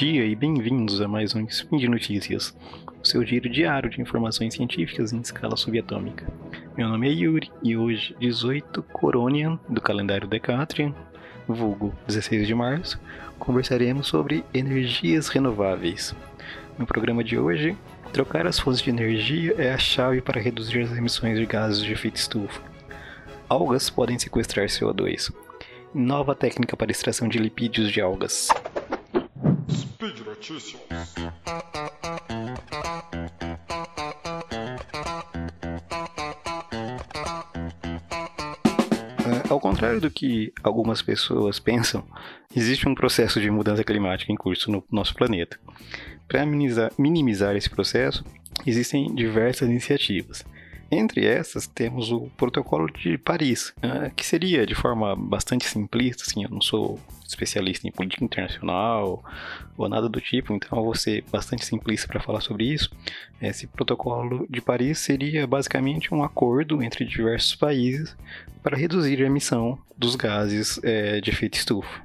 dia e bem-vindos a mais um Spin de Notícias, o seu giro diário de informações científicas em escala subatômica. Meu nome é Yuri e hoje, 18 Coronian do calendário Decatrian, vulgo 16 de março, conversaremos sobre energias renováveis. No programa de hoje, trocar as fontes de energia é a chave para reduzir as emissões de gases de efeito estufa. Algas podem sequestrar CO2. Nova técnica para extração de lipídios de algas. Notícias. É, ao contrário do que algumas pessoas pensam, existe um processo de mudança climática em curso no nosso planeta. Para minimizar, minimizar esse processo, existem diversas iniciativas. Entre essas, temos o Protocolo de Paris, uh, que seria de forma bastante simplista, assim, eu não sou especialista em política internacional ou nada do tipo, então eu vou ser bastante simplista para falar sobre isso. Esse Protocolo de Paris seria basicamente um acordo entre diversos países para reduzir a emissão dos gases é, de efeito estufa.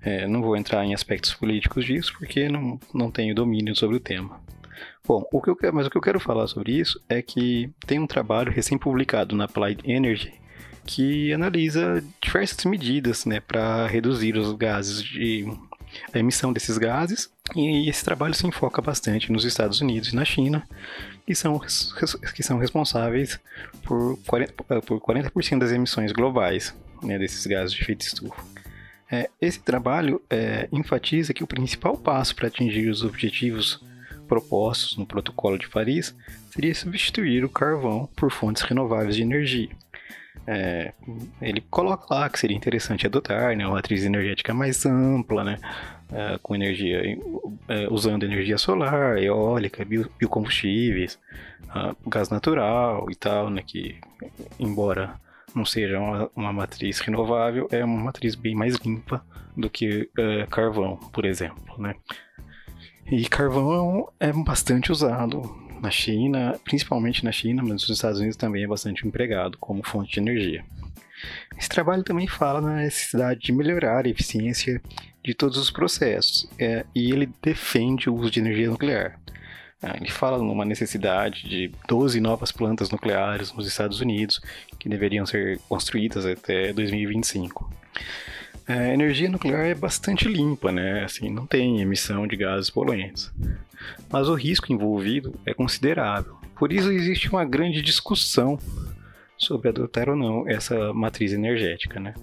É, não vou entrar em aspectos políticos disso porque não, não tenho domínio sobre o tema. Bom, o que eu quero, mas o que eu quero falar sobre isso é que tem um trabalho recém-publicado na Applied Energy que analisa diversas medidas né, para reduzir os gases de a emissão desses gases e esse trabalho se enfoca bastante nos Estados Unidos e na China, que são, que são responsáveis por 40%, por 40 das emissões globais né, desses gases de efeito estufa. É, esse trabalho é, enfatiza que o principal passo para atingir os objetivos propostos no Protocolo de Paris seria substituir o carvão por fontes renováveis de energia. É, ele coloca lá que seria interessante adotar né, uma matriz energética mais ampla, né, é, com energia, é, usando energia solar, eólica, bio, biocombustíveis, uh, gás natural e tal, né, que embora não seja uma, uma, matriz renovável, é uma matriz bem mais limpa do que uh, carvão, por exemplo, né. E carvão é bastante usado na China, principalmente na China, mas nos Estados Unidos também é bastante empregado como fonte de energia. Esse trabalho também fala na necessidade de melhorar a eficiência de todos os processos é, e ele defende o uso de energia nuclear. É, ele fala numa necessidade de 12 novas plantas nucleares nos Estados Unidos que deveriam ser construídas até 2025. A energia nuclear é bastante limpa, né? Assim, não tem emissão de gases poluentes. Mas o risco envolvido é considerável. Por isso existe uma grande discussão sobre adotar ou não essa matriz energética, né?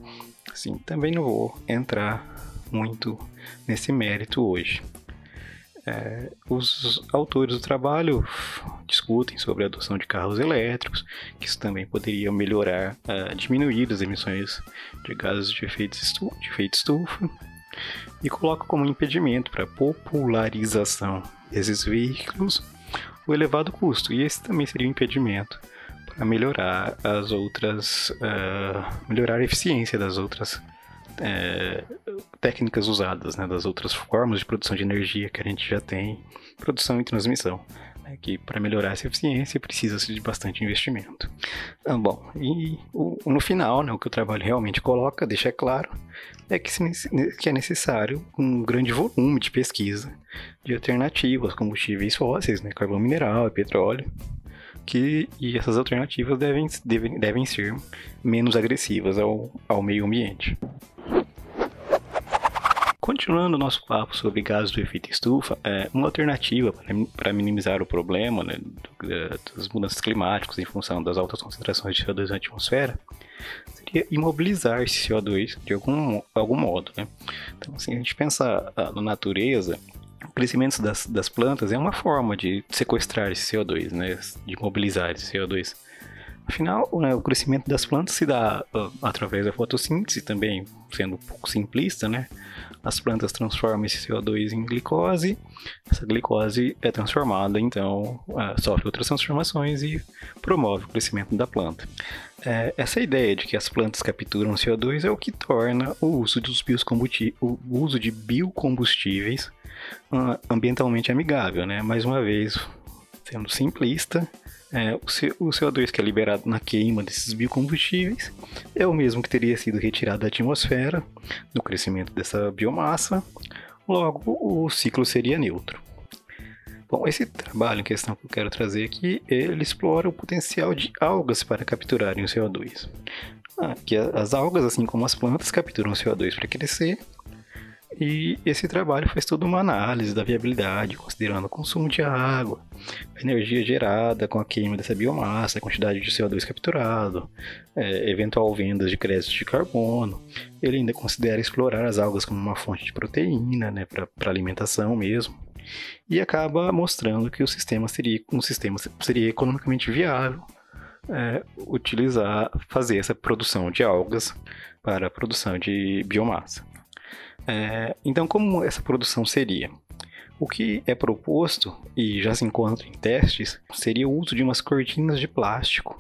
Assim, também não vou entrar muito nesse mérito hoje. É, os autores do trabalho discutem sobre a adoção de carros elétricos, que isso também poderia melhorar, uh, diminuir as emissões de gases de efeito, de efeito estufa, e coloca como impedimento para a popularização desses veículos o elevado custo, e esse também seria um impedimento para melhorar as outras, uh, melhorar a eficiência das outras é, técnicas usadas, né, das outras formas de produção de energia que a gente já tem, produção e transmissão. Né, que para melhorar essa eficiência precisa-se de bastante investimento. Então, bom, e o, no final, né, o que o trabalho realmente coloca, deixa claro, é que, se, que é necessário um grande volume de pesquisa de alternativas, combustíveis fósseis, né, carvão mineral e petróleo, que, e essas alternativas devem, devem, devem ser menos agressivas ao, ao meio ambiente. Continuando o nosso papo sobre gases do efeito estufa, é, uma alternativa para minimizar o problema né, das mudanças climáticas em função das altas concentrações de CO2 na atmosfera seria imobilizar esse CO2 de algum, algum modo. Né? Então, assim, a gente pensa ah, na natureza, o crescimento das, das plantas é uma forma de sequestrar esse CO2, né, de imobilizar esse CO2. Afinal, né, o crescimento das plantas se dá uh, através da fotossíntese também, sendo um pouco simplista, né? As plantas transformam esse CO2 em glicose, essa glicose é transformada, então uh, sofre outras transformações e promove o crescimento da planta. É, essa ideia de que as plantas capturam CO2 é o que torna o uso, dos o uso de biocombustíveis uh, ambientalmente amigável, né? Mais uma vez, sendo simplista, é, o, CO2 que é liberado na queima desses biocombustíveis é o mesmo que teria sido retirado da atmosfera no crescimento dessa biomassa, logo o ciclo seria neutro. Bom, esse trabalho em questão que eu quero trazer aqui, ele explora o potencial de algas para capturarem o CO2. Ah, que as algas, assim como as plantas, capturam o CO2 para crescer e esse trabalho faz toda uma análise da viabilidade, considerando o consumo de água, a energia gerada com a queima dessa biomassa, a quantidade de CO2 capturado, é, eventual vendas de créditos de carbono. Ele ainda considera explorar as algas como uma fonte de proteína, né, para alimentação mesmo. E acaba mostrando que o sistema seria um sistema seria economicamente viável é, utilizar, fazer essa produção de algas para a produção de biomassa. É, então, como essa produção seria? O que é proposto e já se encontra em testes seria o uso de umas cortinas de plástico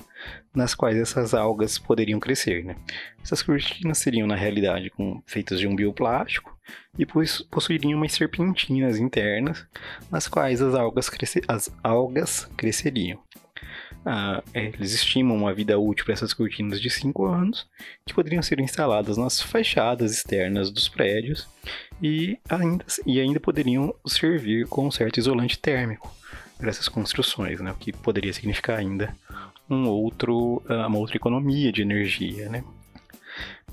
nas quais essas algas poderiam crescer. Né? Essas cortinas seriam, na realidade, com, feitas de um bioplástico e possuiriam umas serpentinas internas nas quais as algas, as algas cresceriam. Ah, eles estimam uma vida útil para essas cortinas de 5 anos, que poderiam ser instaladas nas fachadas externas dos prédios e ainda, e ainda poderiam servir com um certo isolante térmico para essas construções, né? o que poderia significar ainda um outro, ah, uma outra economia de energia. Né?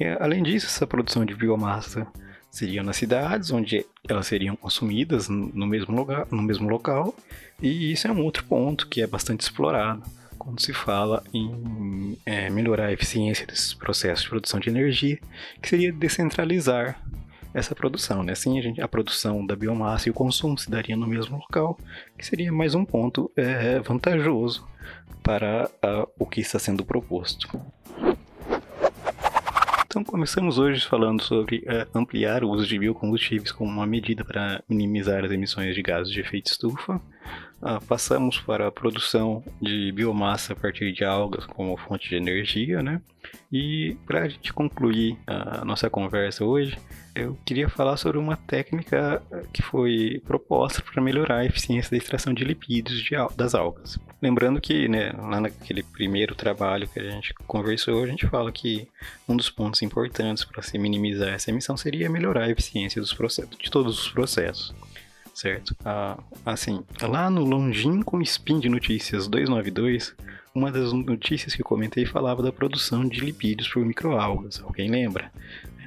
E, além disso, essa produção de biomassa seria nas cidades, onde elas seriam consumidas no mesmo, lugar, no mesmo local, e isso é um outro ponto que é bastante explorado quando se fala em é, melhorar a eficiência desses processos de produção de energia, que seria descentralizar essa produção. Né? Assim, a, gente, a produção da biomassa e o consumo se daria no mesmo local, que seria mais um ponto é, vantajoso para a, o que está sendo proposto. Então, começamos hoje falando sobre uh, ampliar o uso de biocombustíveis como uma medida para minimizar as emissões de gases de efeito estufa. Uh, passamos para a produção de biomassa a partir de algas como fonte de energia, né? E para a gente concluir a nossa conversa hoje, eu queria falar sobre uma técnica que foi proposta para melhorar a eficiência da extração de lipídios de, das algas. Lembrando que, né, lá naquele primeiro trabalho que a gente conversou, a gente fala que um dos pontos importantes para se minimizar essa emissão seria melhorar a eficiência dos processos, de todos os processos certo? Ah, assim, lá no longínquo Spin de Notícias 292, uma das notícias que comentei falava da produção de lipídios por microalgas. Alguém lembra?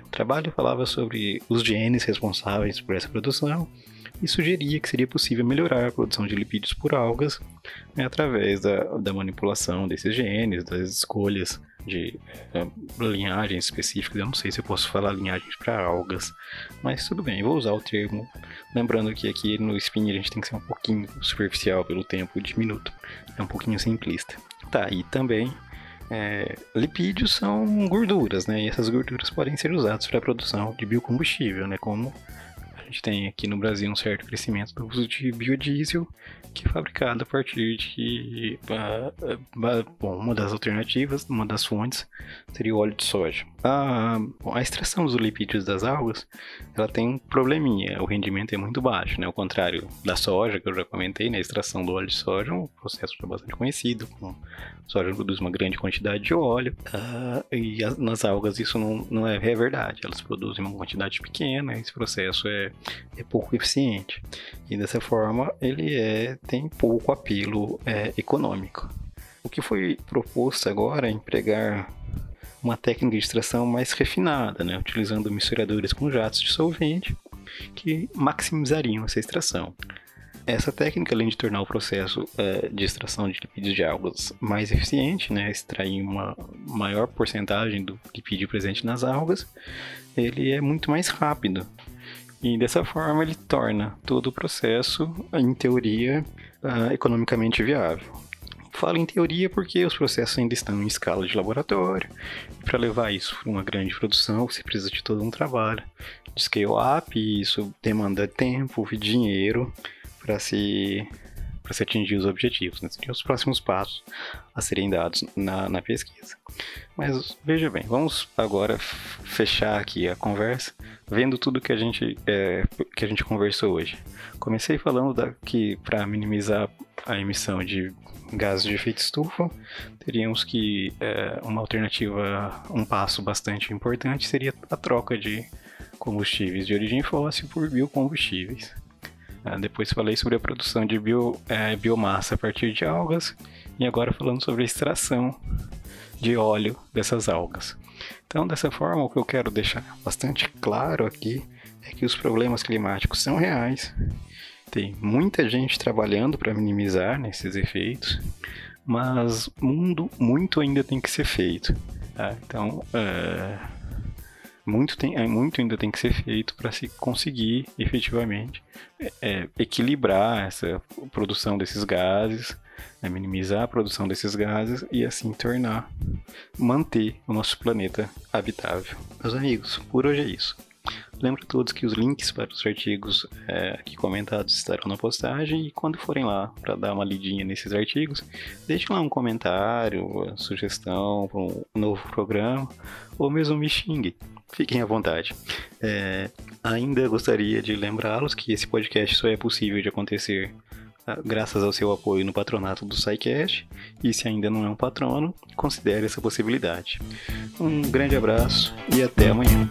O trabalho falava sobre os genes responsáveis por essa produção e sugeria que seria possível melhorar a produção de lipídios por algas né, através da, da manipulação desses genes, das escolhas de é, linhagens específicas. Eu não sei se eu posso falar linhagens para algas, mas tudo bem, vou usar o termo. Lembrando que aqui no spin a gente tem que ser um pouquinho superficial pelo tempo de minuto, é um pouquinho simplista. Tá, e também é, lipídios são gorduras, né? E essas gorduras podem ser usadas para a produção de biocombustível, né? Como a gente tem aqui no Brasil um certo crescimento do uso de biodiesel, que é fabricado a partir de. Uh, uh, bom, uma das alternativas, uma das fontes, seria o óleo de soja. A, a extração dos lipídios das algas ela tem um probleminha, o rendimento é muito baixo, né? Ao contrário da soja, que eu já comentei, né? a extração do óleo de soja é um processo bastante conhecido, com soja produz uma grande quantidade de óleo, uh, e as, nas algas isso não, não é, é verdade, elas produzem uma quantidade pequena, esse processo é é pouco eficiente. E dessa forma ele é, tem pouco apelo é, econômico. O que foi proposto agora é empregar uma técnica de extração mais refinada, né, utilizando misturadores com jatos de solvente que maximizariam essa extração. Essa técnica, além de tornar o processo é, de extração de lipídios de algas mais eficiente, né, extrair uma maior porcentagem do lipídio presente nas algas, ele é muito mais rápido, e dessa forma ele torna todo o processo, em teoria, uh, economicamente viável. Falo em teoria porque os processos ainda estão em escala de laboratório. Para levar isso para uma grande produção, você precisa de todo um trabalho de scale up, e isso demanda tempo e dinheiro para se para se atingir os objetivos. Né? Os próximos passos a serem dados na, na pesquisa. Mas veja bem, vamos agora fechar aqui a conversa, vendo tudo que a gente, é, que a gente conversou hoje. Comecei falando da, que para minimizar a emissão de gases de efeito estufa, teríamos que é, uma alternativa, um passo bastante importante seria a troca de combustíveis de origem fóssil por biocombustíveis. Ah, depois falei sobre a produção de bio, é, biomassa a partir de algas e agora falando sobre a extração de óleo dessas algas. Então, dessa forma, o que eu quero deixar bastante claro aqui é que os problemas climáticos são reais. Tem muita gente trabalhando para minimizar esses efeitos, mas mundo muito ainda tem que ser feito. Tá? Então, é, muito, tem, é, muito ainda tem que ser feito para se conseguir efetivamente é, equilibrar essa produção desses gases, é, minimizar a produção desses gases e assim tornar, manter o nosso planeta habitável. Meus amigos, por hoje é isso. Lembro a todos que os links para os artigos é, aqui comentados estarão na postagem e quando forem lá para dar uma lidinha nesses artigos, deixem lá um comentário, sugestão para um novo programa ou mesmo me xingue. Fiquem à vontade. É, ainda gostaria de lembrá-los que esse podcast só é possível de acontecer ah, graças ao seu apoio no patronato do SciCast. E se ainda não é um patrono, considere essa possibilidade. Um grande abraço e até amanhã.